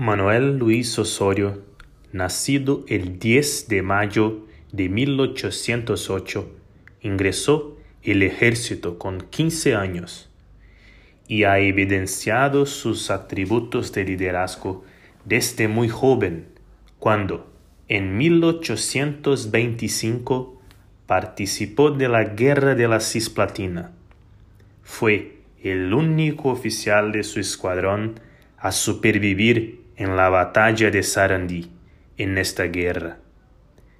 Manuel Luis Osorio, nacido el 10 de mayo de 1808, ingresó el ejército con 15 años y ha evidenciado sus atributos de liderazgo desde muy joven, cuando en 1825 participó de la Guerra de la Cisplatina. Fue el único oficial de su escuadrón a supervivir en la batalla de Sarandí en esta guerra.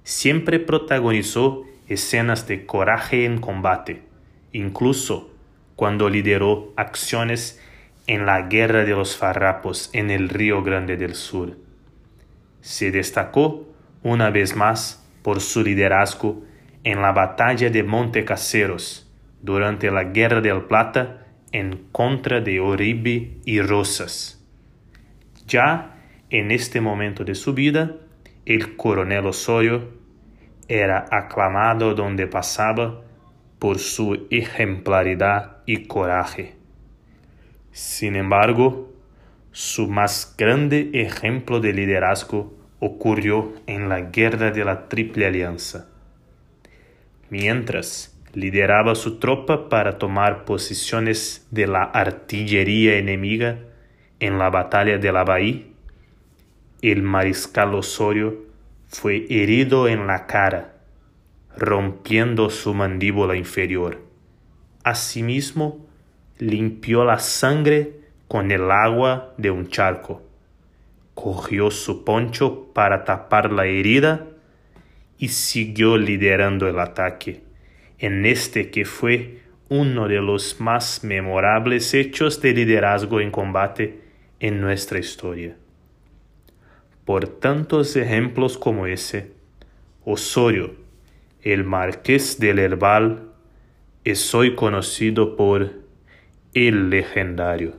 Siempre protagonizó escenas de coraje en combate, incluso cuando lideró acciones en la Guerra de los Farrapos en el Río Grande del Sur. Se destacó una vez más por su liderazgo en la batalla de Montecaseros durante la Guerra del Plata en contra de Oribe y Rosas. Ya en este momento de su vida, el coronel Osorio era aclamado donde pasaba por su ejemplaridad y coraje. Sin embargo, su más grande ejemplo de liderazgo ocurrió en la guerra de la Triple Alianza. Mientras lideraba su tropa para tomar posiciones de la artillería enemiga, en la batalla de la Bahía, el mariscal Osorio fue herido en la cara, rompiendo su mandíbula inferior. Asimismo, limpió la sangre con el agua de un charco, cogió su poncho para tapar la herida y siguió liderando el ataque, en este que fue uno de los más memorables hechos de liderazgo en combate en nuestra historia. Por tantos ejemplos como ese, Osorio, el marqués del Herbal, es hoy conocido por el legendario.